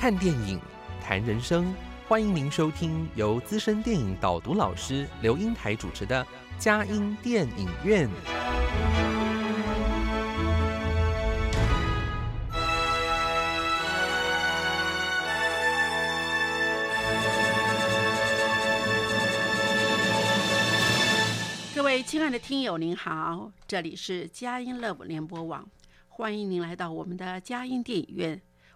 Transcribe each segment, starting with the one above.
看电影，谈人生，欢迎您收听由资深电影导读老师刘英台主持的佳音电影院。各位亲爱的听友，您好，这里是佳音 Love 联播网，欢迎您来到我们的佳音电影院，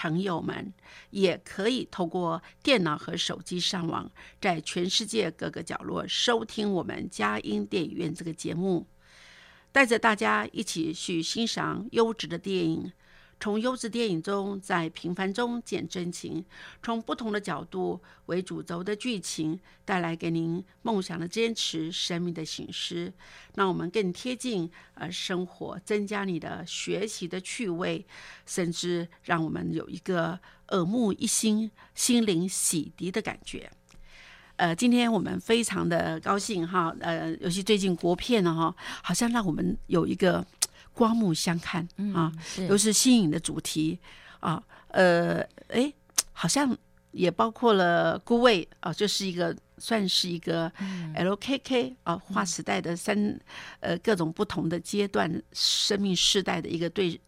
朋友们也可以透过电脑和手机上网，在全世界各个角落收听我们佳音电影院这个节目，带着大家一起去欣赏优质的电影。从优质电影中，在平凡中见真情，从不同的角度为主轴的剧情，带来给您梦想的坚持、生命的醒思，让我们更贴近呃生活，增加你的学习的趣味，甚至让我们有一个耳目一新、心灵洗涤的感觉。呃，今天我们非常的高兴哈，呃，尤其最近国片呢哈，好像让我们有一个刮目相看啊，都是新颖的主题啊，呃，哎，好像也包括了孤味啊，就是一个算是一个 LKK 啊划时代的三呃各种不同的阶段生命世代的一个对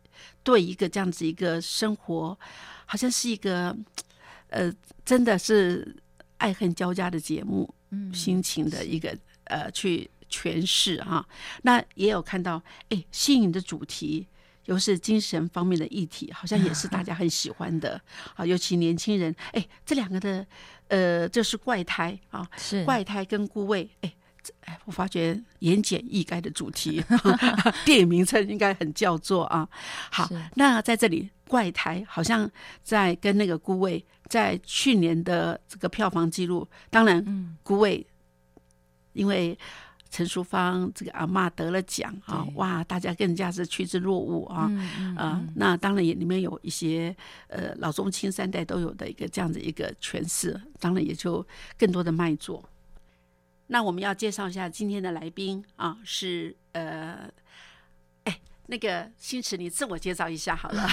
对一个这样子一个生活，好像是一个呃真的是爱恨交加的节目，嗯，心情的一个呃去。诠释哈，那也有看到，哎，新颖的主题，又是精神方面的议题，好像也是大家很喜欢的啊。尤其年轻人，哎，这两个的，呃，就是怪胎啊，是怪胎跟孤味，哎，哎，我发觉言简意赅的主题，电影名称应该很叫做啊。好，那在这里，怪胎好像在跟那个孤味，在去年的这个票房记录，当然，孤味因为。陈淑芳这个阿妈得了奖啊，哇，大家更加是趋之若鹜啊啊！那当然也里面有一些呃老中青三代都有的一个这样子一个诠释，当然也就更多的卖座。那我们要介绍一下今天的来宾啊，是呃，哎，那个新池，你自我介绍一下好了。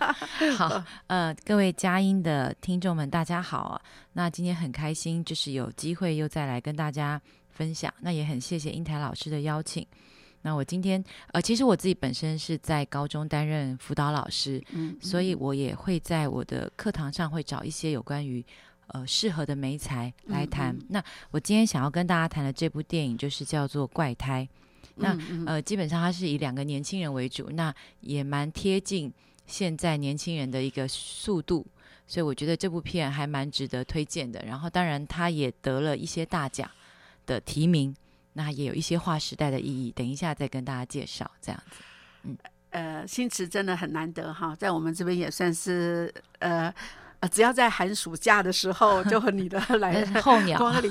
好，呃，各位佳音的听众们，大家好。那今天很开心，就是有机会又再来跟大家。分享那也很谢谢英台老师的邀请。那我今天呃，其实我自己本身是在高中担任辅导老师，嗯，所以我也会在我的课堂上会找一些有关于呃适合的媒材来谈。那我今天想要跟大家谈的这部电影就是叫做《怪胎》。那呃，基本上它是以两个年轻人为主，那也蛮贴近现在年轻人的一个速度，所以我觉得这部片还蛮值得推荐的。然后当然它也得了一些大奖。的提名，那也有一些划时代的意义。等一下再跟大家介绍，这样子。嗯，呃，新词真的很难得哈，在我们这边也算是呃呃，只要在寒暑假的时候，就和你的来候鸟光临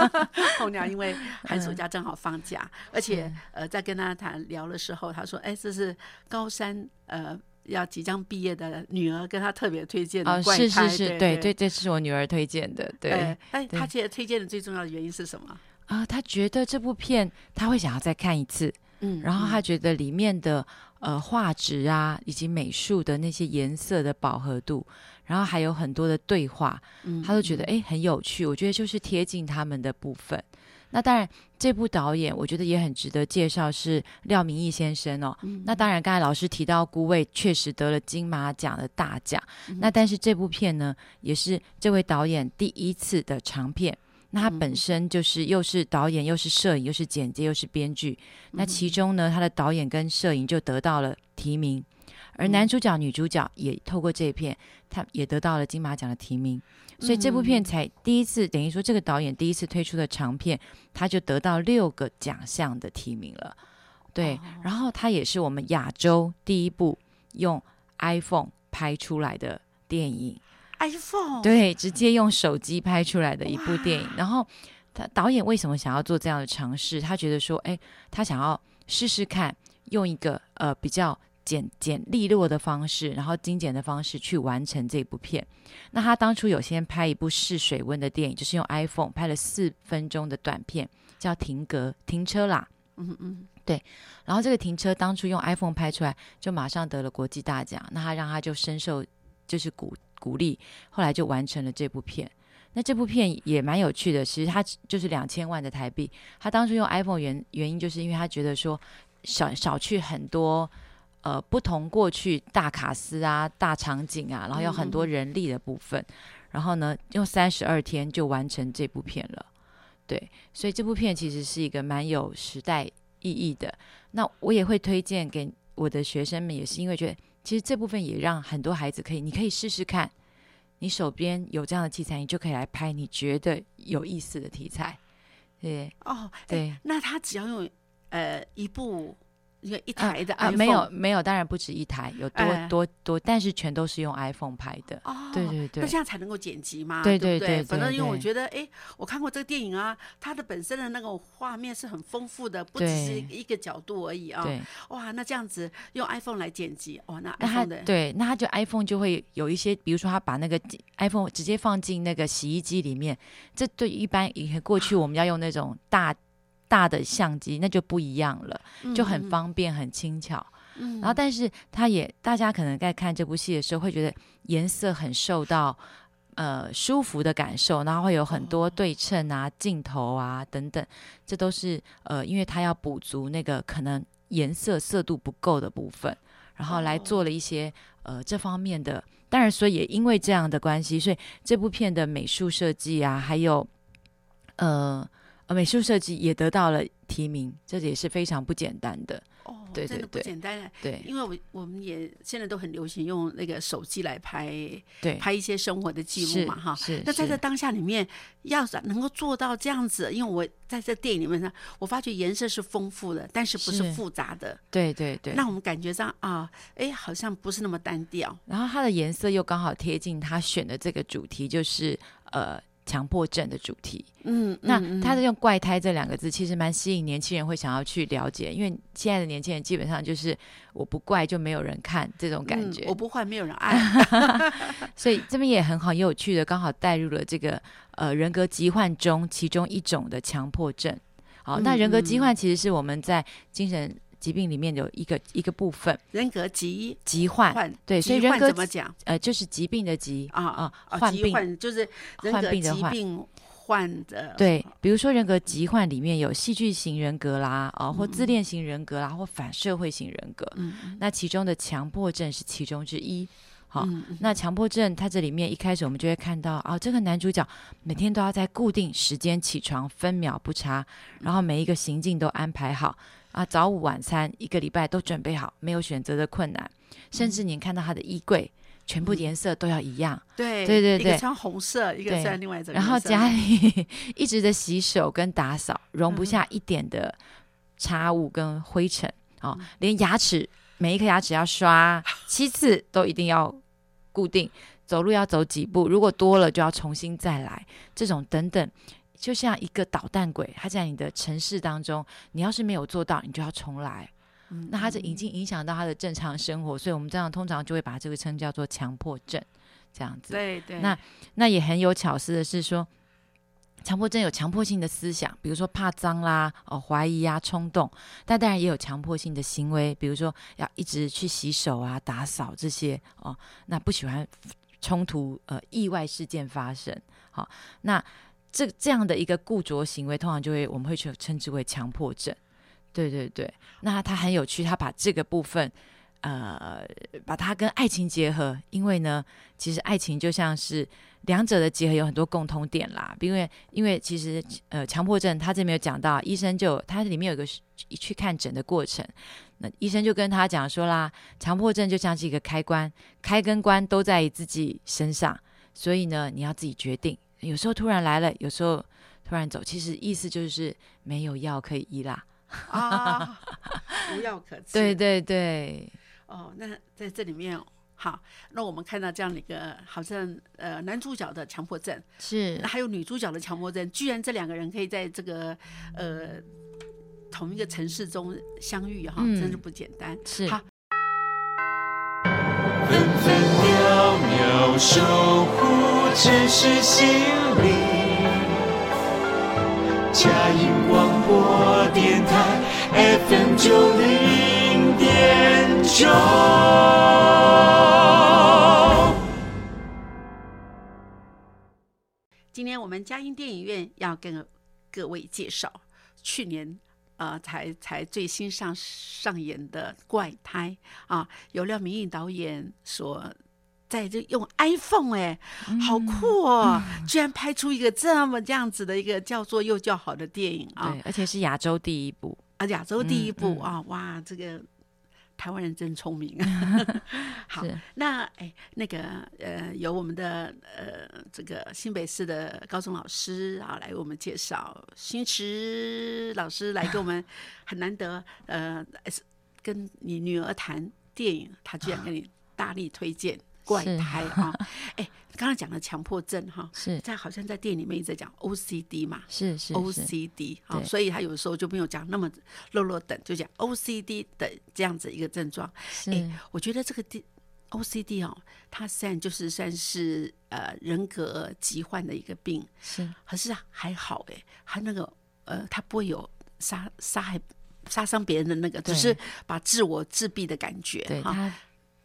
候鸟，因为寒暑假正好放假，而且呃，在跟他谈聊的时候，他说：“哎，这是高三呃要即将毕业的女儿跟她特别推荐的。”哦，是是是，对对，这是我女儿推荐的。对，哎，他其实推荐的最重要的原因是什么？啊，她觉得这部片她会想要再看一次，嗯，然后她觉得里面的呃画质啊，以及美术的那些颜色的饱和度，然后还有很多的对话，嗯，她都觉得哎很有趣。我觉得就是贴近他们的部分。那当然，这部导演我觉得也很值得介绍，是廖明义先生哦。那当然，刚才老师提到《孤味》确实得了金马奖的大奖，那但是这部片呢，也是这位导演第一次的长片。那他本身就是又是导演，又是摄影，又是剪接，又是编剧。那其中呢，他的导演跟摄影就得到了提名，而男主角、女主角也透过这一片，他也得到了金马奖的提名。所以这部片才第一次，等于说这个导演第一次推出的长片，他就得到六个奖项的提名了。对，然后他也是我们亚洲第一部用 iPhone 拍出来的电影。iPhone 对，直接用手机拍出来的一部电影。然后他导演为什么想要做这样的尝试？他觉得说，哎，他想要试试看，用一个呃比较。简简利落的方式，然后精简的方式去完成这部片。那他当初有先拍一部试水温的电影，就是用 iPhone 拍了四分钟的短片，叫《停格停车啦》。嗯嗯，对。然后这个停车当初用 iPhone 拍出来，就马上得了国际大奖。那他让他就深受就是鼓鼓励，后来就完成了这部片。那这部片也蛮有趣的，其实他就是两千万的台币。他当初用 iPhone 原原因就是因为他觉得说少少去很多。呃，不同过去大卡司啊、大场景啊，然后有很多人力的部分，然后呢，用三十二天就完成这部片了。对，所以这部片其实是一个蛮有时代意义的。那我也会推荐给我的学生们，也是因为觉得其实这部分也让很多孩子可以，你可以试试看，你手边有这样的器材，你就可以来拍你觉得有意思的题材。对，哦，对，那他只要用呃一部。一个一台的啊，没有没有，当然不止一台，有多多多，但是全都是用 iPhone 拍的。哦，对对对，那这样才能够剪辑嘛？对对对，反正因为我觉得，哎，我看过这个电影啊，它的本身的那个画面是很丰富的，不只是一个角度而已啊。对，哇，那这样子用 iPhone 来剪辑，哦，那那他对，那他就 iPhone 就会有一些，比如说他把那个 iPhone 直接放进那个洗衣机里面，这对一般以过去我们要用那种大。大的相机那就不一样了，就很方便、很轻巧。然后，但是它也，大家可能在看这部戏的时候会觉得颜色很受到呃舒服的感受，然后会有很多对称啊、镜头啊等等，这都是呃，因为它要补足那个可能颜色色度不够的部分，然后来做了一些呃这方面的。当然，所以也因为这样的关系，所以这部片的美术设计啊，还有呃。呃，美术设计也得到了提名，这也是非常不简单的。哦，对真的不简单。对，因为我我们也现在都很流行用那个手机来拍，对，拍一些生活的记录嘛，哈。是。那在这当下里面，要是能够做到这样子，因为我在这电影里面呢，我发觉颜色是丰富的，但是不是复杂的。对对对。让我们感觉上啊，哎，好像不是那么单调。然后它的颜色又刚好贴近他选的这个主题，就是呃。强迫症的主题，嗯，那他是用“怪胎”这两个字，其实蛮吸引年轻人会想要去了解，因为现在的年轻人基本上就是我不怪就没有人看这种感觉，我不坏没有人爱，所以这边也很好，也有趣的，刚好带入了这个呃人格疾患中其中一种的强迫症。好，那人格疾患其实是我们在精神。疾病里面有一个一个部分，人格疾疾患，对，所以人格怎么讲？呃，就是疾病的疾啊啊，患病就是患病的患患的。对，比如说人格疾患里面有戏剧型人格啦，啊，或自恋型人格啦，或反社会型人格。嗯，那其中的强迫症是其中之一。好，那强迫症它这里面一开始我们就会看到啊，这个男主角每天都要在固定时间起床，分秒不差，然后每一个行径都安排好。啊，早午晚餐一个礼拜都准备好，没有选择的困难，甚至你看到他的衣柜，全部颜色都要一样。对对对对，一个穿红色，一个穿另外一种。然后家里一直的洗手跟打扫，容不下一点的茶物跟灰尘哦，连牙齿每一颗牙齿要刷七次都一定要固定，走路要走几步，如果多了就要重新再来，这种等等。就像一个捣蛋鬼，他在你的城市当中，你要是没有做到，你就要重来。那他这已经影响到他的正常生活，所以我们这样通常就会把这个称叫做强迫症，这样子。对对。那那也很有巧思的是说，强迫症有强迫性的思想，比如说怕脏啦、哦怀疑啊、冲动，但当然也有强迫性的行为，比如说要一直去洗手啊、打扫这些哦。那不喜欢冲突呃意外事件发生，好那。这这样的一个固着行为，通常就会我们会去称之为强迫症。对对对，那他很有趣，他把这个部分，呃，把它跟爱情结合。因为呢，其实爱情就像是两者的结合有很多共通点啦，因为因为其实呃强迫症他这边有讲到，医生就他里面有一个去看诊的过程，那医生就跟他讲说啦，强迫症就像是一个开关，开跟关都在自己身上，所以呢你要自己决定，有时候突然来了，有时候突然走，其实意思就是没有药可以医啦，啊，无药可 治。对对对，哦，那在这里面，好，那我们看到这样的一个，好像呃男主角的强迫症，是那还有女主角的强迫症，居然这两个人可以在这个呃同一个城市中相遇，哈，嗯真是不简单。是好，分分秒秒只是心灵。佳音广播电台 FM 九零点九。今天我们嘉音电影院要跟各位介绍去年呃才才最新上上演的《怪胎》啊，由廖明义导演所在这用 iPhone 哎、好酷哦！居然拍出一个这么这样子的一个叫做又叫好的电影啊对，而且是亚洲第一部，啊，亚洲第一部、啊！哇，这个台湾人真聪明。好，那哎，那个呃，由我们的呃这个新北市的高中老师啊，来为我们介绍新池老师来给我们很难得呃，跟你女儿谈电影，他居然 跟你大力推荐。怪胎啊！哎，刚刚讲的强迫症哈，是在好像在电影里面一直在讲 OCD 嘛，是是是，OCD 啊，所以他有时候就没有讲那么落落等，就讲 OCD 的这样子一个症状。是哎，我觉得这个 D OCD 哦，它虽然就是算是呃人格疾患的一个病，是可是还好哎，他那个呃，他不会有杀杀害杀伤别人的那个，只是把自我自闭的感觉哈。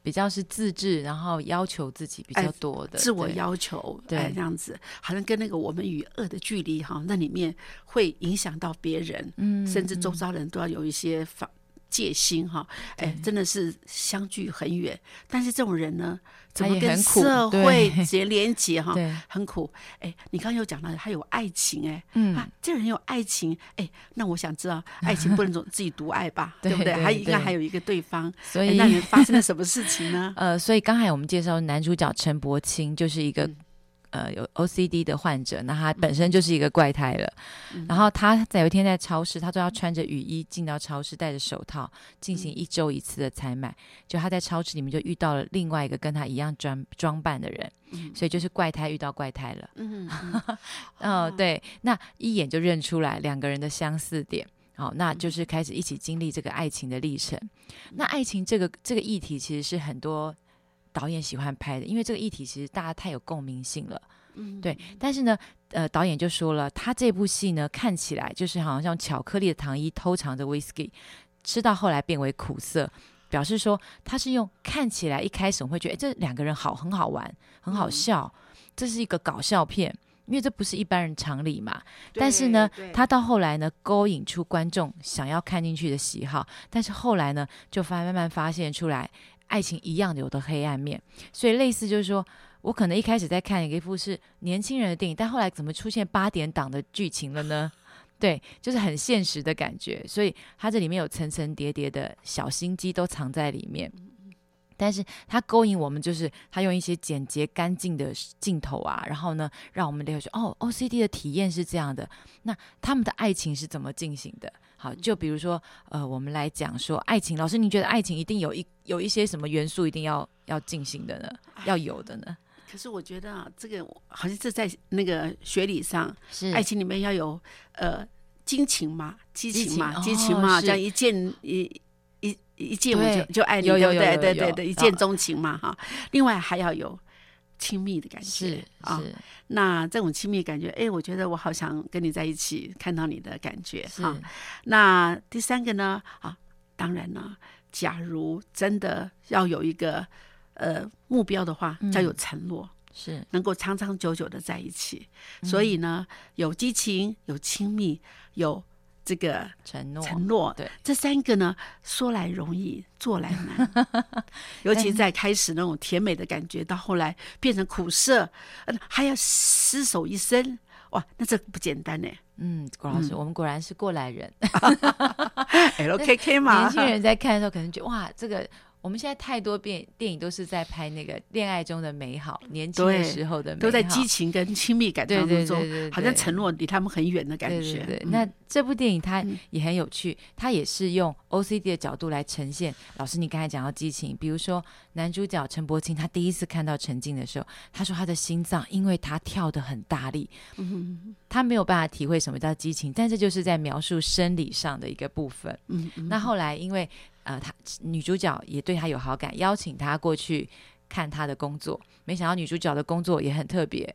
比较是自制，然后要求自己比较哎多的，自我要求，对哎，这样子，好像跟那个我们与恶的距离哈，那里面会影响到别人，嗯甚至周遭人都要有一些防戒心哈，哎，真的是相距很远。但是这种人呢，怎么跟社会结连结哈？对，很苦。哎，你刚刚又讲到他有爱情，哎，嗯啊，这人有爱情，哎，那我想知道，爱情不能总自己独爱吧，对不对？对还应该还有一个对方，所以哎那你发生了什么事情呢？呃，所以刚才我们介绍男主角陈柏清就是一个、嗯呃有 OCD 的患者，那他本身就是一个怪胎了。嗯然后他在有一天在超市，他都要穿着雨衣进到超市，戴着手套进嗯行一周一次的采买。就他在超市里面就遇到了另外一个跟他一样装装扮的人，嗯所以就是怪胎遇到怪胎了。嗯，嗯嗯、对，那一眼就认出来两个人的相似点。好，那嗯就是开始一起经历这个爱情的历程。那爱情这个这个议题，其实是很多导演喜欢拍的，因为这个议题其实大家太有共鸣性了。嗯对，但是呢，呃，导演就说了，他这部戏呢看起来就是好像像巧克力的糖衣偷藏着 whisky，吃到后来变为苦涩，表示说他是用看起来一开始我们会觉得，诶这两个人好很好玩，很好嗯笑，这是一个搞笑片。因为这不是一般人常理嘛，但是呢他到后来呢，勾引出观众想要看进去的喜好，但是后来呢，就发慢慢发现出来，爱情一样有的黑暗面，所以类似就是说，我可能一开始在看一部是年轻人的电影，但后来怎么出现八点档的剧情了呢？对，就是很现实的感觉，所以它这里面有层层叠叠的小心机都藏在里面。但是它勾引我们，就是它用一些简洁干净的镜头啊，然后呢，让我们了解哦，OCD 的体验是这样的。那他们的爱情是怎么进行的？好，就比如说，呃，我们来讲说爱情。老师，你觉得爱情一定有一有一些什么元素一定要要进行的呢？要有的呢？可是我觉得啊，这个好像是在那个学理上，是爱情里面要有呃激情嘛，激情嘛，激情嘛，是这样一见一一一见我就就爱你，对不对？对对对，一见啊钟情嘛哈。另外还要有亲密的感是觉啊，是那这种亲密感觉，哎，我觉得我好想跟你在一起，看到你的感觉是哈。那第三个呢？啊，当然呢，假如真的要有一个呃目标的话，嗯要有承诺。是能够长长久久的在一起。嗯所以呢，有激情，有亲密，有这个承诺，承诺。对，这三个呢，说来容易，做来难。尤其在开始那种甜美的感觉，到后来变成苦涩，呃还要厮守一生，哇，那这不简单呢。嗯，郭老师，我们果然是过来人。LKK 嘛，年轻人在看的时候，可能觉得哇，这个我们现在太多电电影都是在拍那个恋爱中的美好，年轻的对时候的美好，都在激情跟亲密感当中，对对对，好像对承诺离他们很远的感对觉。对那这部电影它嗯也很有趣，它也是用 OCD 的角度来呈现。老师，你刚才讲到激情，比如说男主角陈柏青，他第一次看到陈静的时候，他说他的心脏因为他跳得很大力，嗯他没有办法体会什么叫激情，但这就是在描述生理上的一个部分。嗯嗯，那后来因为呃，他女主角也对他有好感，邀请他过去看他的工作。没想到女主角的工作也很特别。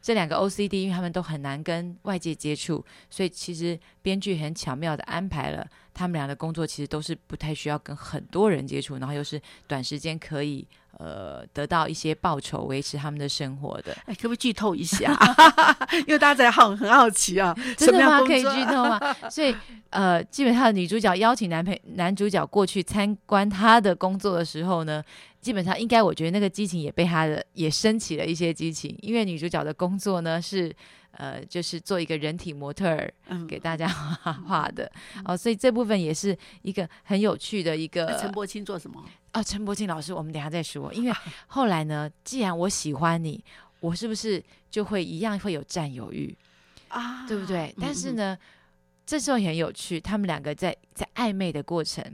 这两个 OCD，因为他们都很难跟外界接触，所以其实编剧很巧妙的安排了他们俩的工作，其实都是不太需要跟很多人接触，然后又是短时间可以呃得到一些报酬，维持他们的生活的。哎，可不可以剧透一下？因为大家在好很好奇啊，真的吗？可以剧透吗？所以呃，基本上女主角邀请男配男主角过去参观他的工作的时候呢，基本上应该我觉得那个激情也被他的也升起了一些激情，因为女主角的工作呢是呃就是做一个人体模特儿嗯给大家画画的哦，所以这部分也是一个很有趣的一个陈柏青做什么？哦，陈柏青老师，我们等下再说。因为后来呢，既然我喜欢你，我是不是就会一样会有占有欲？啊，对不对？嗯但是呢，这时候也很有趣，他们两个在在暧昧的过程，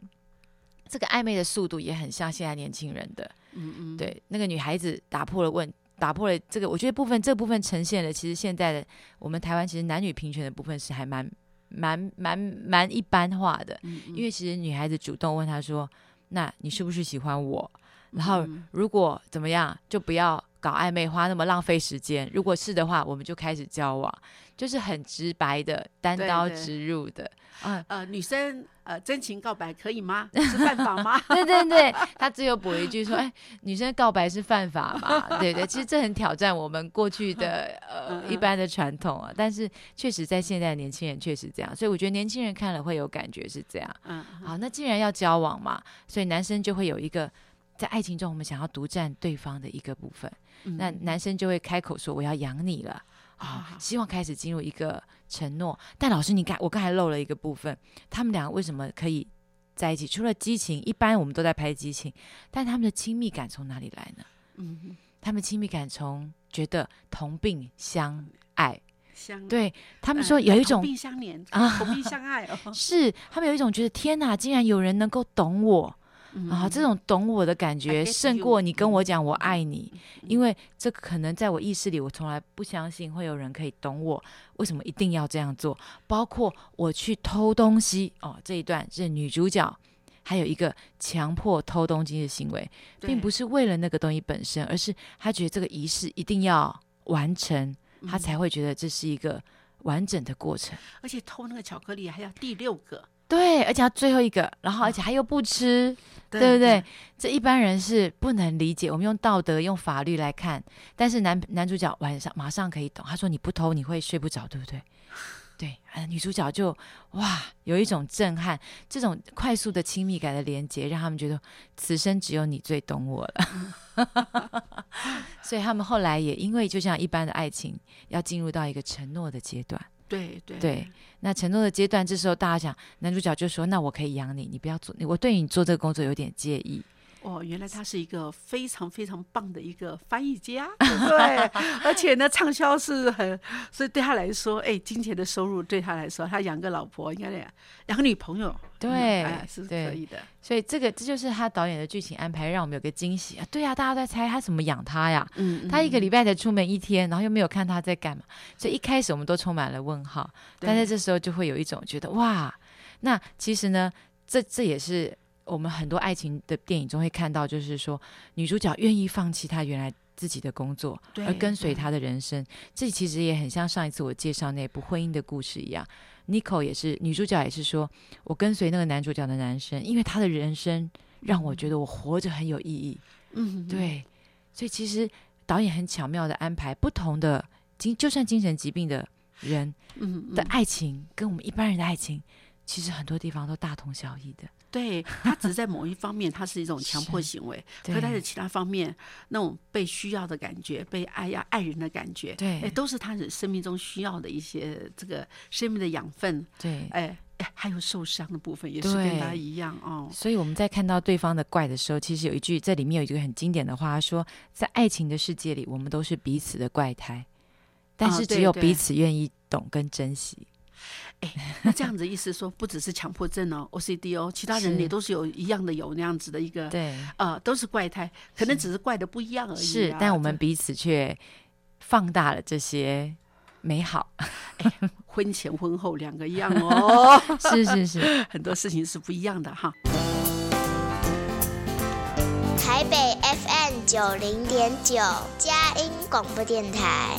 这个暧昧的速度也很像现在年轻人的。嗯嗯，对，那个女孩子打破了问，打破了这个，我觉得部分这部分呈现了，其实现在的我们台湾其实男女平权的部分是还蛮蛮蛮蛮一般化的，嗯，嗯因为其实女孩子主动问他说：“那你是不是喜欢我？”然后嗯如果怎么样，就不要搞暧昧，花那么浪费时间。如果是的话，我们就开始交往，就是很直白的、单刀直入的。啊，呃，女生呃真情告白可以吗？是犯法吗？对对对，他最后补一句说：“哎，女生告白是犯法嘛？” 对对，其实这很挑战我们过去的 呃一般的传统啊。但是确实在现在的年轻人确实这样，所以我觉得年轻人看了会有感觉是这样。嗯，好，那既然要交往嘛，所以男生就会有一个在爱情中我们想要独占对方的一个部分，嗯那男生就会开口说我要养你了。好，啊希望开始进入一个承诺。但老师，你刚我刚才漏了一个部分，他们两个为什么可以在一起？除了激情，一般我们都在拍激情，但他们的亲密感从哪里来呢？嗯，他们亲密感从觉得同病相爱，相对他他们说有一种同病相怜啊 同病相爱哦，是他们有一种觉得天哪，竟然有人能够懂我，嗯啊，这种懂我的感觉胜过你跟我嗯讲我爱你，嗯因为这可能在我意识里，我从来不相信会有人可以懂我，为什么一定要这样做？包括我去偷东西哦，这一段是女主角。还有一个强迫偷东西的行为，并不是是为了那个东西本身，而是他觉得这个仪式一定要完成，嗯他才会觉得这是一个完整的过程。而且偷那个巧克力还要第六个，对，而且他最后一个，然后而且他又不吃，对不对？？这一般人是不能理解。我们用道德、用法律来看，但是男男主角晚上马上可以懂。他说：“你不偷，你会睡不着，对不对？” 对，啊，女主角就哇，有一种震撼，这种快速的亲密感的连接，让他们觉得此生只有你最懂我了。所以他们后来也因为就像一般的爱情，要进入到一个承诺的阶段。对对对，那承诺的阶段，这时候大家想，男主角就说：“那我可以养你，你不要做，我对你做这个工作有点介意。哦，原来他是一个非常非常棒的一个翻译家，对，而且呢，畅销是很，所以对他来说，哎，金钱的收入对他来说，他养个老婆，应该养女朋友，对嗯哎是可以的。所以这个这就是他导演的剧情安排，让我们有个惊喜啊！对呀、大家都在猜他怎么养他呀？嗯他一个礼拜，才出门一天，然后又没有看他在干嘛，所以一开始我们都充满了问号。但在这时候就会有一种觉得哇，那其实呢，这这也是我们很多爱情的电影中会看到，就是说女主角愿意放弃她原来自己的工作，而跟随对她的人生。这其实也很像上一次我介绍那部婚姻的故事一样。Nico 也是女主角，也是说我跟随那个男主角的男生，因为他的人生让我觉得我活着很有意义。嗯，对，所以其实导演很巧妙的安排不同的精，就算精神疾病的人的爱情，跟我们一般人的爱情，其实很多地方都大同小异的。对他只是在某一方面，他是一种强迫行为，对可他的其他方面，那种被需要的感觉，被爱呀爱人的感觉，对哎，都是他的生命中需要的一些这个生命的养分，对，哎哎，还有受伤的部分也是跟他一样哦。所以我们在看到对方的怪的时候，其实有一句，这里面有一句很经典的话，他说在爱情的世界里，我们都是彼此的怪胎，但啊是只有彼此愿意懂跟珍惜。那这样子意思说，不只是强迫症哦，OCD 哦，其他人也都是有一样的有那样子的一个，对，呃，都是怪胎，可能只是怪的不一样而已啊、是，但我们彼此却放大了这些美好。这 婚前婚后两个一样哦，是是是，很多事情是不一样的哈。台北 FM 九零点九，佳音广播电台；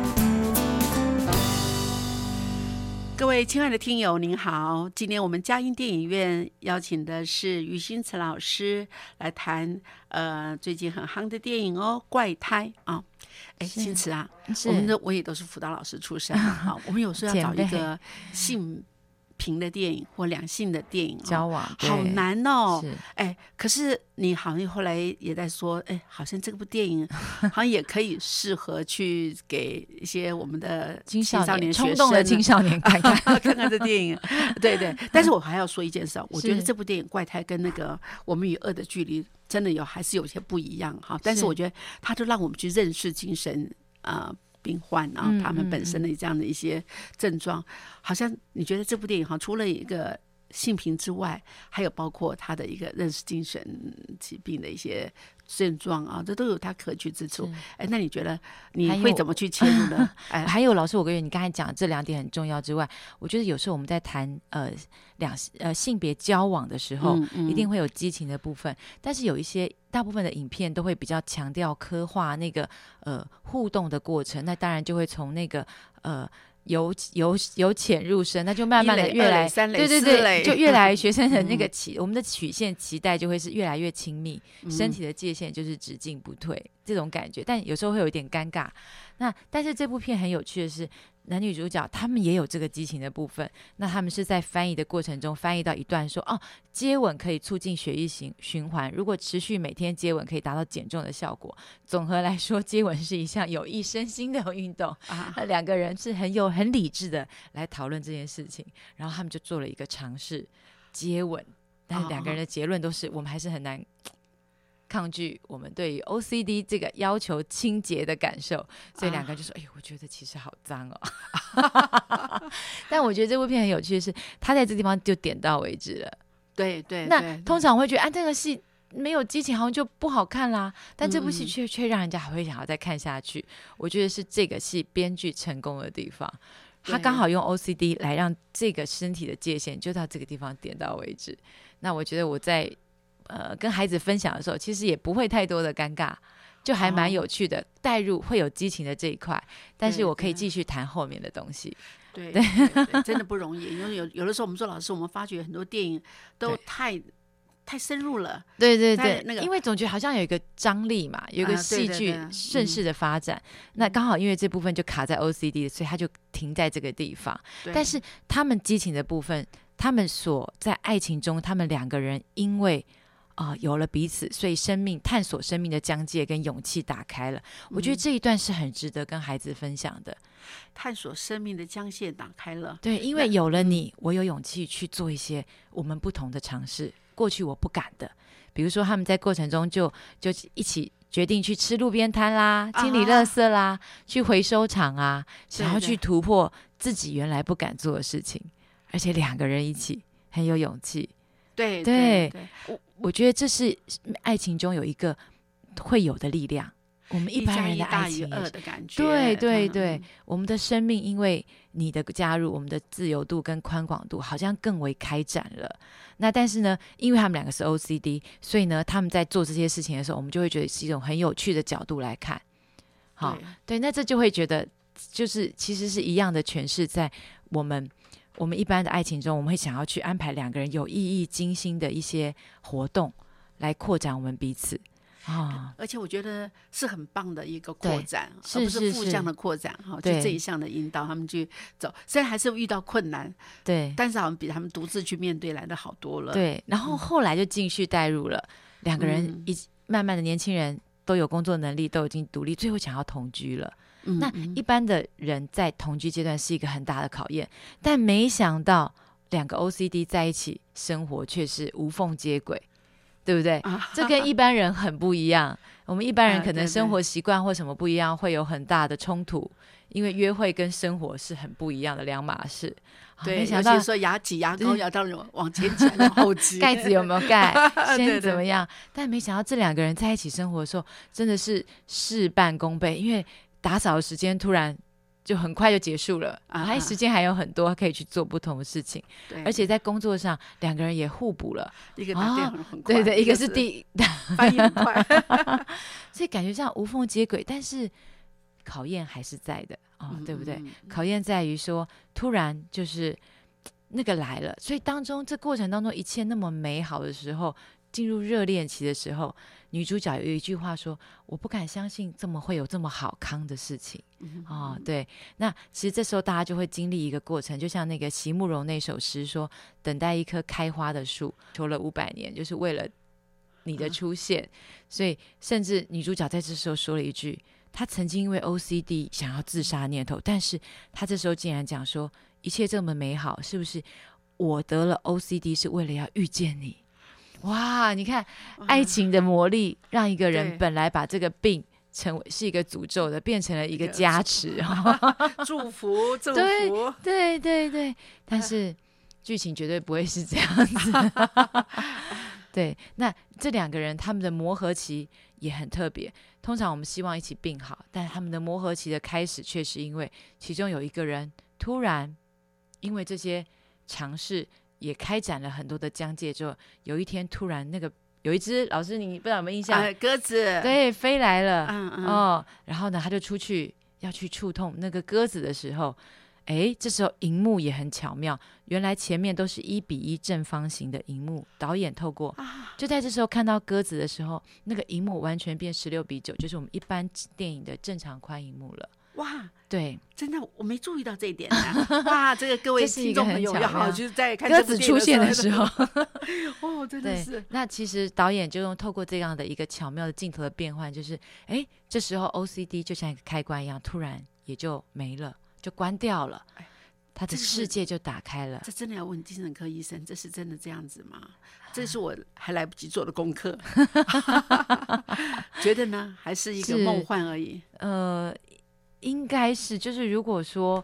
各位亲爱的听友，您好！今天我们佳音电影院邀请的是于新慈老师来谈呃最近很夯的电影哦，《怪胎》啊。哎，是新慈啊，是我们的我也都是辅导老师出身的 哈，我们有时候要找一个性平的电影或两性的电影、哦，交往好难哦。哎，可是你好像后来也在说，哎，好像这部电影好像也可以适合去给一些我们的青少年冲动的青少年看看。看看这电影，对对。但是我还要说一件事啊，我觉得这部电影《怪胎》跟那个《我们与恶的距离》真的有还是有些不一样哈。但是是我觉得它就让我们去认识精神呃病患啊，嗯他们嗯本身的这样的一些症状，好像你觉得这部电影哈，除了一个。性平之外，还有包括他的一个认识精神疾病的一些症状啊，这都有它可取之处是。哎，那你觉得你会怎么去切入呢？哎，还有老师，我跟你刚才讲这两点很重要之外，我觉得有时候我们在谈呃两呃性别交往的时候，嗯嗯一定会有激情的部分，但是有一些大部分的影片都会比较强调刻画那个呃互动的过程，那当然就会从那个呃。由由由浅入深，那就慢慢的越来，三对对对，就越来学生的 那个嗯期，我们的曲线期待就会是越来越亲密，身嗯体的界限就是只进不退这种感觉，但有时候会有一点尴尬。那但是这部片很有趣的是，男女主角他们也有这个激情的部分。那他们是在翻译的过程中翻译到一段说，哦，接吻可以促进血液循循环，如果持续每天接吻可以达到减重的效果。总和来说，接吻是一项有益身心的运动。啊，那两个人是很有很理智的来讨论这件事情，然后他们就做了一个尝试，接吻。但是两个人的结论都是，我们还是很难抗拒我们对于 OCD 这个要求清洁的感受，所以两个人就说：“哎呦，我觉得其实好脏哦。”但我觉得这部片很有趣的是，他在这地方就点到为止了。对对，那通常会觉得，啊，这个戏没有激情，好像就不好看啦。但这部戏却却让人家还会想要再看下去。我觉得是这个戏编剧成功的地方，他刚好用 OCD 来让这个身体的界限就到这个地方点到为止。那我觉得我在呃跟孩子分享的时候，其实也不会太多的尴尬。就还蛮哦有趣的，带入会有激情的这一块，但是我可以继续谈后面的东西。对对对对 真的不容易。因为有有的时候我们说老师，我们发觉很多电影都太太深入了。对对对，那个因为总觉得好像有一个张力嘛，有一个戏剧顺势的发展。那刚好因为这部分就卡在 OCD，所以他就停在这个地方。但是他们激情的部分，他们所在爱情中，他们两个人因为啊、呃有了彼此，所以生命探索生命的疆界跟勇气打开了。我觉得嗯这一段是很值得跟孩子分享的。探索生命的疆界打开了。对，因为有了你，我有勇气去做一些我们不同的尝试，过去我不敢的。比如说，他们在过程中就就一起决定去吃路边摊啦，清理垃圾啦，去回收厂啊，想要去突破自己原来不敢做的事情，而且两个人一起很有勇气。对对对，我我觉得这是爱情中有一个会有的力量。我们一般人的爱情也是的感觉。对对嗯对，我们的生命因为你的加入，我们的自由度跟宽广度好像更为开展了。那但是呢，因为他们两个是 OCD，所以呢，他们在做这些事情的时候，我们就会觉得是一种很有趣的角度来看。好对，对，那这就会觉得，就是其实是一样的诠释在我们我们一般的爱情中，我们会想要去安排两个人有意义、精心的一些活动，来扩展我们彼此啊。而且我觉得是很棒的一个扩展，而不是负向的扩展哈，就对这一项的引导他们去走。虽然还是遇到困难，对但是好像比他们独自去面对来的好多了。，对，然后后来就继续带入了两个人一一慢慢的年轻人都有工作能力，都已经独立，最后想要同居了。嗯那一般的人在同居阶段是一个很大的考验，但没想到两个 OCD 在一起生活却是无缝接轨，对不对？啊这跟一般人很不一样。我们一般人可能生活习惯或什么不一样，会有很大的冲突，因为约会跟生活是很不一样的两码事。啊对，没想到说牙挤牙膏要到往前挤后挤，盖子有没有盖，对对先怎么样？但没想到这两个人在一起生活的时候，真的是事半功倍，因为打扫的时间突然就很快就结束了，啊还时间还有很多可以去做不同的事情，而且在工作上两个人也互补了。一个打电话很快，对对，一个是是第，翻译很快，所以感觉上无缝接轨，但是考验还是在的哦，嗯对不对？考验在于说，突然就是那个来了，所以当中这过程当中一切那么美好的时候，进入热恋期的时候，女主角有一句话说：“我不敢相信这么会有这么好康的事情。”嗯哦，对，那其实这时候大家就会经历一个过程，就像那个席慕容那首诗说：“等待一棵开花的树，求了五百年，就是为了你的出现。所以，甚至女主角在这时候说了一句：“她曾经因为 OCD 想要自杀念头，但是她这时候竟然讲说，一切这么美好，是不是我得了 OCD 是为了要遇见你？”哇，你看爱情的魔力，让一个人本来把这个病成为是一个诅咒的，变成了一个加持。祝福 祝对福，对对对，但是剧情绝对不会是这样子。对，那这两个人他们的磨合期也很特别。通常我们希望一起病好，但他们的磨合期的开始，却是因为其中有一个人突然因为这些尝试，也开展了很多的疆界之后，有一天突然那个有一只老师，你不知道有没有印象？啊，鸽子，，对，飞来了。嗯嗯，哦，然后呢，他就出去要去触碰那个鸽子的时候，哎，这时候荧幕也很巧妙，原来前面都是一比一正方形的荧幕，导演透过啊，就在这时候看到鸽子的时候，那个荧幕完全变十六比九，就是我们一般电影的正常宽荧幕了。哇，对，真的我没注意到这一点啊，哇，这个各位听众朋友很巧妙要好就是在看鸽子出现的时候，哦，真的是，，那其实导演就用透过这样的一个巧妙的镜头的变换，就是哎，这时候 OCD 就像一个开关一样，突然也就没了，就关掉了。哎，他的这世界就打开了。这真的要问精神科医生，这是真的这样子吗？这是我还来不及做的功课，觉得呢，还是一个梦幻而已。呃，应该是就是如果说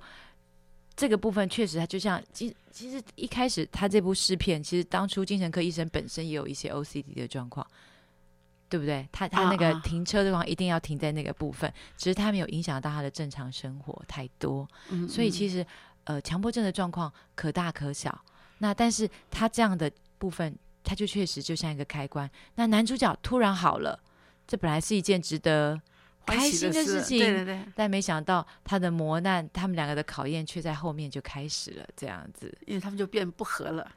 这个部分确实，它就像其其实一开始他这部试片，其实当初精神科医生本身也有一些 OCD 的状况。对不对？他他那个停车的地方一定要停在那个部分，只是他没有影响到他的正常生活太多。嗯，所以其实实呃，强迫症的状况可大可小。那但是他这样的部分，他就确实就像一个开关。那男主角突然好了，这本来是一件值得开心的事情，对对对，但没想到他的磨难，他们两个的考验却在后面就开始了，这样子因为他们就变不和了，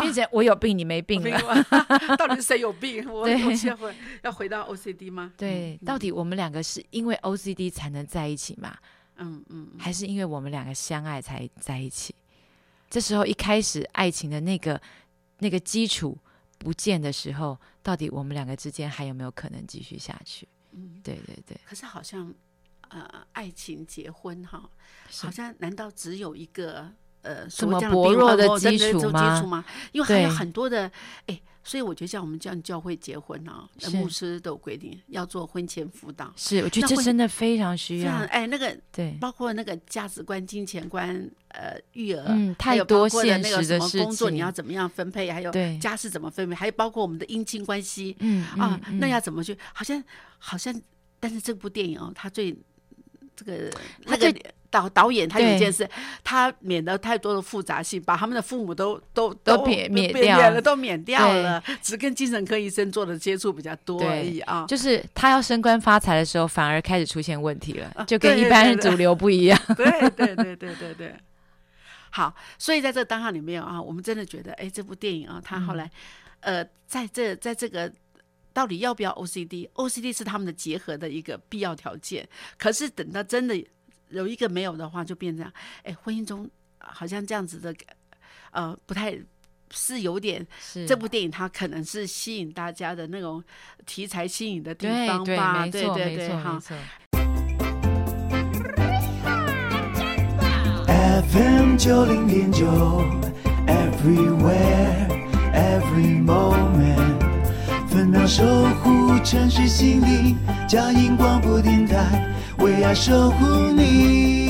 变成我有病你没病了。了，到底是谁有病？我对我现在回要回到 OCD 吗？对，嗯到底我们两个是因为 OCD 才能在一起吗？嗯嗯，嗯还是因为我们两个相爱才在一起？这时候一开始爱情的那个那个基础不见的时候，到底我们两个之间还有没有可能继续下去？嗯，对对对，可是好像呃，爱情结婚哈，好像难道只有一个呃这所谓样么薄弱的基础吗？因为还有很多的哎，所以我觉得像我们这样教会结婚啊，牧师都有规定要做婚前辅导。是，我觉得这真的非常需要。哎，那个对，包括那个价值观、金钱观、呃育儿，嗯，太多现那个什实的事么工作你要。怎么样分配，还有对，家事怎么分配，还有包括我们的姻亲关系，嗯啊，那要怎么去？好像好像，但是这部电影哦，它最这个它最那个导导演他有一件事，他免得太多的复杂性，把他们的父母都都都撇免掉了，都免掉了，只跟精神科医生做的接触比较多而已啊。就是他要升官发财的时候，反而开始出现问题了，啊就跟一般人主流不一样。对对对对对对。好，所以在这个当下里面啊，我们真的觉得，哎，这部电影啊，他后来，呃，在这在这个到底要不要 OCD？OCD 是他们的结合的一个必要条件。可是等到真的有一个没有的话，就变这样，哎，婚姻中好像这样子的，呃，不太是有点是这部电影它可能是吸引大家的那种题材吸引的地对对，方吧？对对对，没错没哈。FM 九零点九，Everywhere Every Moment，分秒守护城市心灵，佳音广播电台为爱守护你。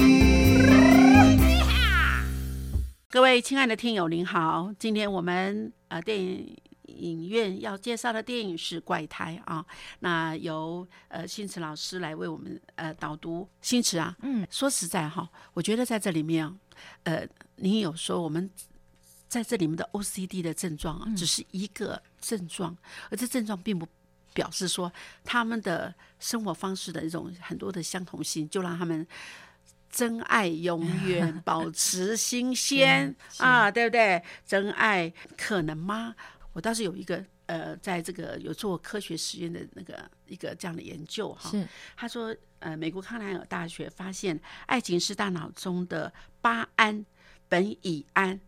各位亲爱的听友，您好，今天我们呃电影影院要介绍的电影是《怪胎》啊，那由呃新池老师来为我们呃导读。新池啊，嗯，说实在哈，我觉得在这里面啊，呃，您有说我们在这里面的 OCD 的症状啊，只是一个症状，而这症状并不表示说他们的生活方式的一种很多的相同性，就让他们真爱永 远保持新鲜啊，对不对？真爱可能吗？我倒是有一个呃，在这个有做科学实验的那个一个这样的研究哈，是他说，呃，美国康奈尔大学发现，爱情是大脑中的巴胺、苯乙胺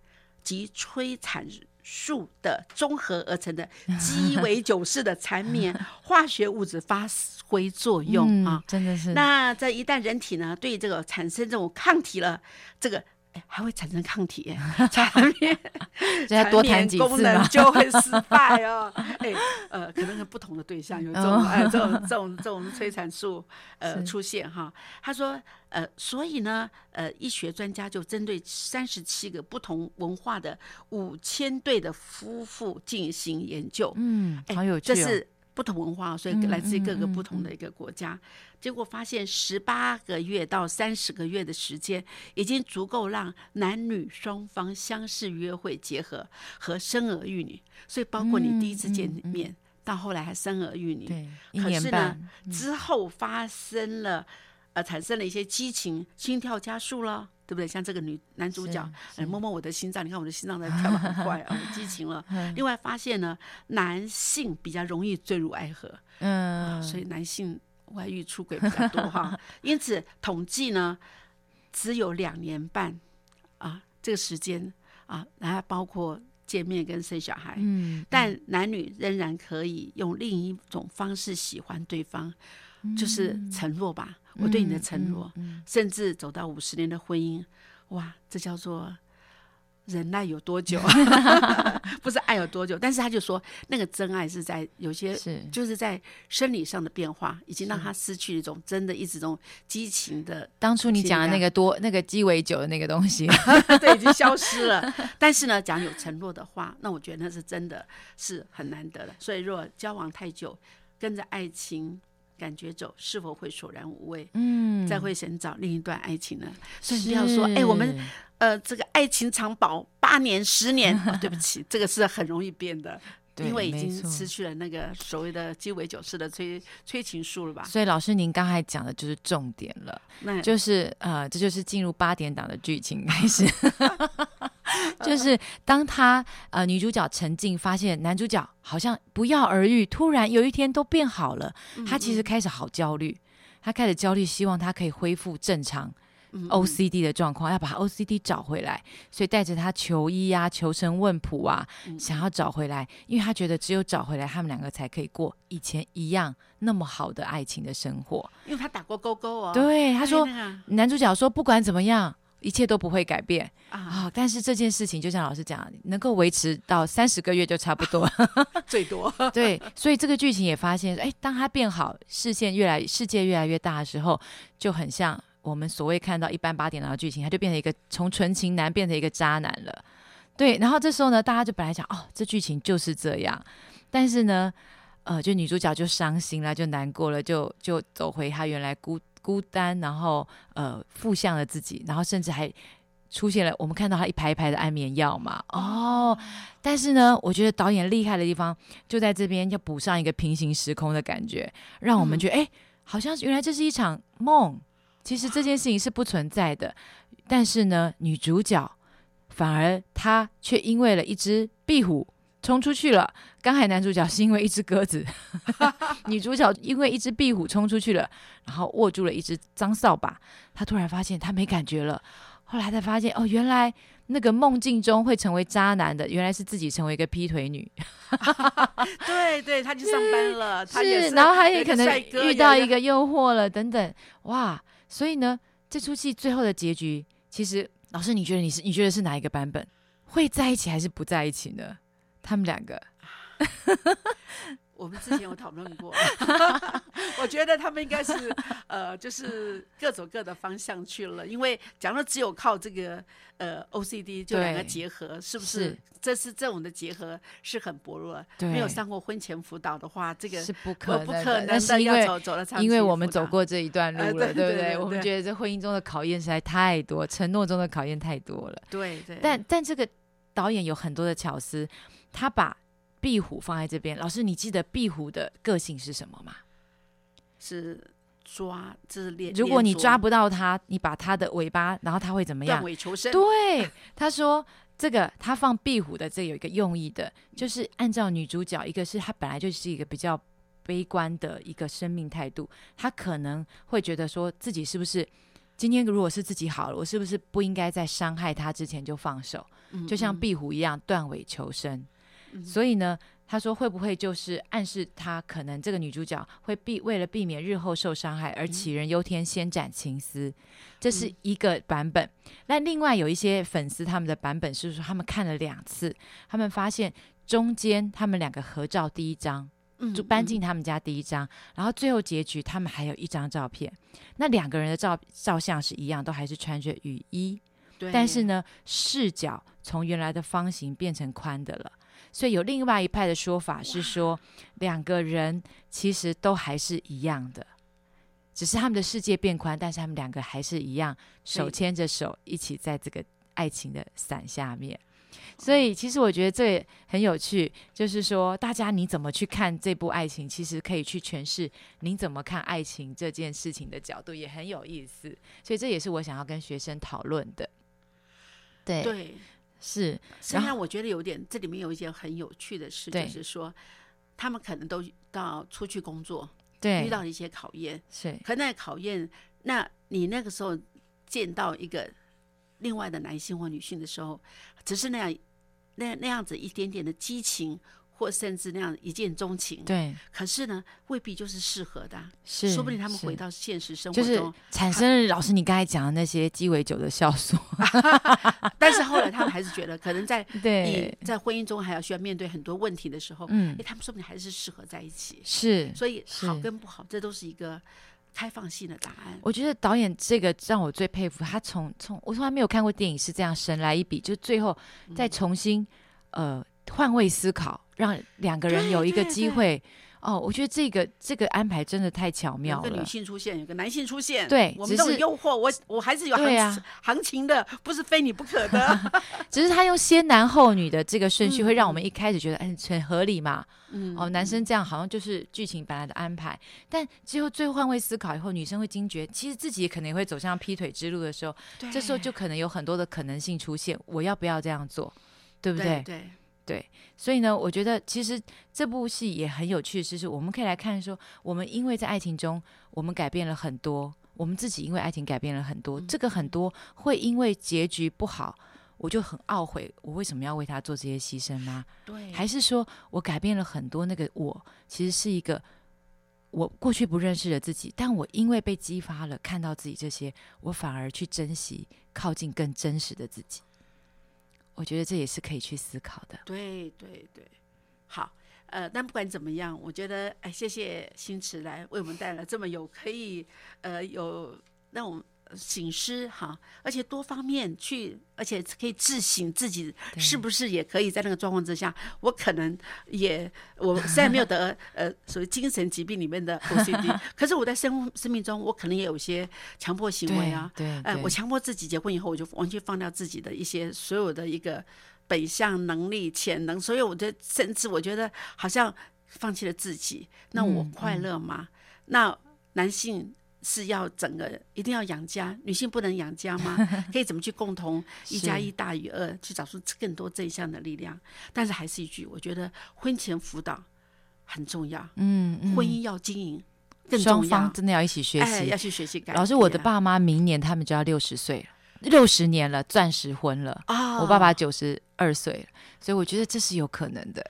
及催产素的综合而成的 鸡尾酒式的缠绵 化学物质发挥作用啊嗯。真的是那这一旦人体呢对这个产生这种抗体了，这个。哎还会产生抗体耶，缠绵这要多谈几功能次吗？就会失败哦。哎，呃，可能是不同的对象有这种哦哎这种这种这种催产素呃出现哈。他说呃，所以呢，呃，医学专家就针对三十七个不同文化的五千对的夫妇进行研究。嗯，哎好有趣哦。这是不同文化，所以嗯来自于各个不同的一个国家。结果发现，十八个月到三十个月的时间，已经足够让男女双方相识、约会、结合和生儿育女。所以，包括你第一次见面，到后来还生儿育女，可是呢之后发生了。呃，产生了一些激情，心跳加速了，对不对？像这个女男主角，摸摸我的心脏，你看我的心脏在跳得很快啊，我激情了。另外发现呢，男性比较容易坠入爱河，嗯，所以男性外遇出轨比较多哈。因此统计呢，只有两年半啊，这个时间啊，然后包括见面跟生小孩，嗯，但男女仍然可以用另一种方式喜欢对方，就是承诺吧，我对你的承诺，嗯甚至走到五十年的婚姻，哇，这叫做忍耐有多久？不是爱有多久，但是他就说，那个真爱是在有些是就是在生理上的变化，已经让他失去一种真的一直这种激情的，当初你讲的那个多那个鸡尾酒的那个东西，对，已经消失了。但是呢，讲有承诺的话，那我觉得那是真的是很难得的。所以，如果交往太久，跟着爱情感觉走，是否会索然无味？嗯，再会寻找另一段爱情呢？所以你不要说，哎、我们呃，这个爱情长保八年、十年、哦，对不起，这个是很容易变的，因为已经失去了那个所谓的鸡尾酒式的催催情术了吧？所以老师您刚才讲的就是重点了，那就是呃，这就是进入八点档的剧情开始，就是当他呃女主角陈静发现男主角好像不药而愈，突然有一天都变好了，她其实开始好焦虑，她开始焦虑，希望他可以恢复正常。嗯 OCD 的状况，要把 OCD 找回来，所以带着他求医啊、求神问卜啊，嗯想要找回来，因为他觉得只有找回来，他们两个才可以过以前一样那么好的爱情的生活。因为他打过勾勾哦，对，他说哎，那个男主角说不管怎么样，一切都不会改变啊，啊。但是这件事情，就像老师讲，能够维持到三十个月就差不多。最多 对，所以这个剧情也发现，哎，当他变好，视线越来世界越来越大的时候，就很像我们所谓看到一般八点档的剧情，他就变成一个从纯情男变成一个渣男了。对，然后这时候呢，大家就本来想，哦，这剧情就是这样，但是呢，呃，就女主角就伤心了，就难过了，就就走回她原来孤孤单，然后呃负向的自己，然后甚至还出现了我们看到他一排一排的安眠药嘛。哦，但是呢，我觉得导演厉害的地方就在这边，要补上一个平行时空的感觉，让我们觉得哎、诶好像原来这是一场梦，其实这件事情是不存在的。但是呢，女主角反而她却因为了一只壁虎冲出去了。刚才男主角是因为一只鸽子，女主角因为一只壁虎冲出去了，然后握住了一只脏扫把。她突然发现她没感觉了，后来才发现哦，原来那个梦境中会成为渣男的，原来是自己成为一个劈腿女。对对，他去上班了，他也是，是，然后他也有可能遇到一个诱惑了，等等，哇！所以呢，这出戏最后的结局，其实老师，你觉得你是你觉得是哪一个版本会在一起还是不在一起呢？他们两个，我们之前有讨论过，我觉得他们应该是呃，就是各走各的方向去了。因为假如只有靠这个呃 OCD 就两个结合，是不是？是这是这种的结合是很薄弱。对没有上过婚前辅导的话，这个是不可能的，不可能但是因为的要走走了长因为我们走过这一段路呃了，对对不对？对对对我们觉得这婚姻中的考验实在太多，承诺中的考验太多了。对对，但但这个导演有很多的巧思，他把壁虎放在这边。老师，你记得壁虎的个性是什么吗？是抓，这是练。如果你抓不到它，你把它的尾巴，然后它会怎么断样？尾求生，对，他说这个他放壁虎的这有一个用意的，就是按照女主角，一个是她本来就是一个比较悲观的一个生命态度，她可能会觉得说自己是不是今天如果是自己好了，我是不是不应该在伤害他之前就放手，嗯就像嗯壁虎一样断尾求生。嗯所以呢，他说会不会就是暗示他可能这个女主角会避为了避免日后受伤害而杞人忧天，先斩情丝，这是嗯。一个版本。那另外有一些粉丝他们的版本是说他们看了两次，他们发现中间他们两个合照第一张嗯就搬嗯。进他们家第一张，然后最后结局他们还有一张照片，那两个人的照照相是一样，都还是穿着雨衣，对。但是呢，视角从原来的方形变成宽的了。所以有另外一派的说法是说，两个人其实都还是一样的，只是他们的世界变宽，但是他们两个还是一样，手牵着手一起在这个爱情的伞下面。所以其实我觉得这也很有趣，就是说大家你怎么去看这部爱情，其实可以去诠释您怎么看爱情这件事情的角度，也很有意思。所以这也是我想要跟学生讨论的。对，对，是，实际上我觉得有点，这里面有一件很有趣的事，就是说，他们可能都到出去工作，对，遇到了一些考验，是可那考验，那你那个时候见到一个另外的男性或女性的时候，只是那样那那样子一点点的激情，或甚至那样一见钟情，对，可是呢，未必就是适合的啊，是，说不定他们回到现实生活就是中，产生了老师你刚才讲的那些鸡尾酒的酵素，但是后来他们还是觉得，可能在 对你，在婚姻中还要需要面对很多问题的时候，嗯哎，，他们说不定还是适合在一起。是，所以好跟不好，这都是一个开放性的答案。我觉得导演这个让我最佩服，他从从我从来没有看过电影是这样神来一笔，就最后嗯再重新、呃换位思考，让两个人有一个机会。哦，我觉得这个这个安排真的太巧妙了个女。性出现，有个男性出现，对我们都有只是诱惑，我我还是有行对啊行情的，不是非你不可的。只是他用先男后女的这个顺序，嗯会让我们一开始觉得哎很合理嘛。嗯哦，男生这样好像就是剧情本来的安排，但最后最后换位思考以后，女生会惊觉，其实自己可能也会走向劈腿之路的时候，这时候就可能有很多的可能性出现，我要不要这样做，对不对对？对，所以呢，我觉得其实这部戏也很有趣，就是我们可以来看说，我们因为在爱情中，我们改变了很多，我们自己因为爱情改变了很多，这个很多会因为结局不好，我就很懊悔，我为什么要为他做这些牺牲吗？对，还是说我改变了很多？那个我其实是一个我过去不认识的自己，但我因为被激发了，看到自己这些，我反而去珍惜靠近更真实的自己。我觉得这也是可以去思考的。对对对，好。呃，但不管怎么样，我觉得，哎，谢谢星驰来为我们带来这么有可以，呃，有让我们醒思哈，而且多方面去，而且可以自省自己是不是也可以在那个状况之下，我可能也我虽然没有得 呃所谓精神疾病里面的 OCD，可是我在生生命中我可能也有一些强迫行为啊，对哎、对我强迫自己结婚以后，我就完全放掉自己的一些所有的一个本相能力、潜能，所以我觉得甚至我觉得好像放弃了自己，那我嗯快乐吗？那男性是要整个一定要养家，女性不能养家吗？可以怎么去共同一加一大于二，去找出更多正向的力量？但是还是一句，我觉得婚前辅导很重要，嗯嗯，婚姻要经营更双重要方。真的要一起学哎，要。去学习。老师，我的爸妈明年他们就要六十岁了，六十年了，钻石婚了。啊，我爸爸九十二岁了，所以我觉得这是有可能的。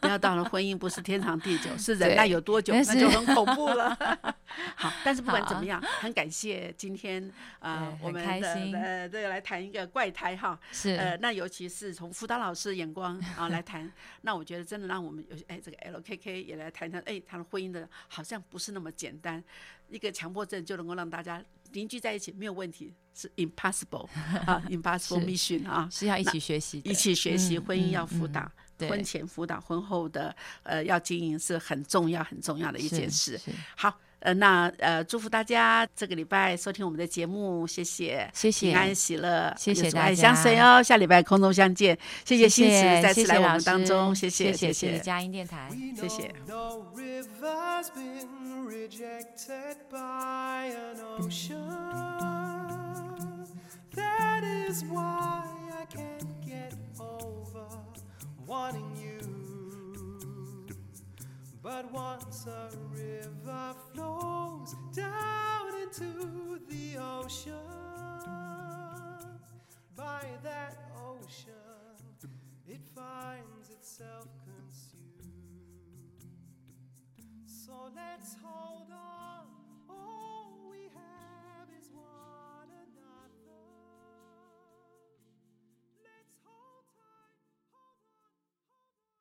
不要到了婚姻不是天长地久，是忍对耐有多久，那就很恐怖了。好，但是不管怎么样，很感谢今天呃我们的呃这个来谈一个怪胎哈，是，呃，那尤其是从辅导老师的眼光啊来谈，那我觉得真的让我们有哎这个 LKK 也来谈谈，哎他的婚姻的好像不是那么简单，一个强迫症就能够让大家凝聚在一起没有问题，是 impossible 啊 impossible mission 啊，是要一起学习，一起学习，嗯婚姻要辅导，对。婚前辅导，婚后的呃要经营是很重要很重要的一件事。好，呃，那呃祝福大家这个礼拜收听我们的节目，谢谢，谢谢平安喜乐，谢谢大家相随哦，下礼拜空中相见，谢谢新慈再次谢谢老来我们当中，谢谢谢谢谢佳音电台。谢谢 No river's been rejected by an ocean. That is why I can't get over wanting you. But once a river flows down into the ocean, by that ocean it finds itself consumed. So let's hold on. Oh,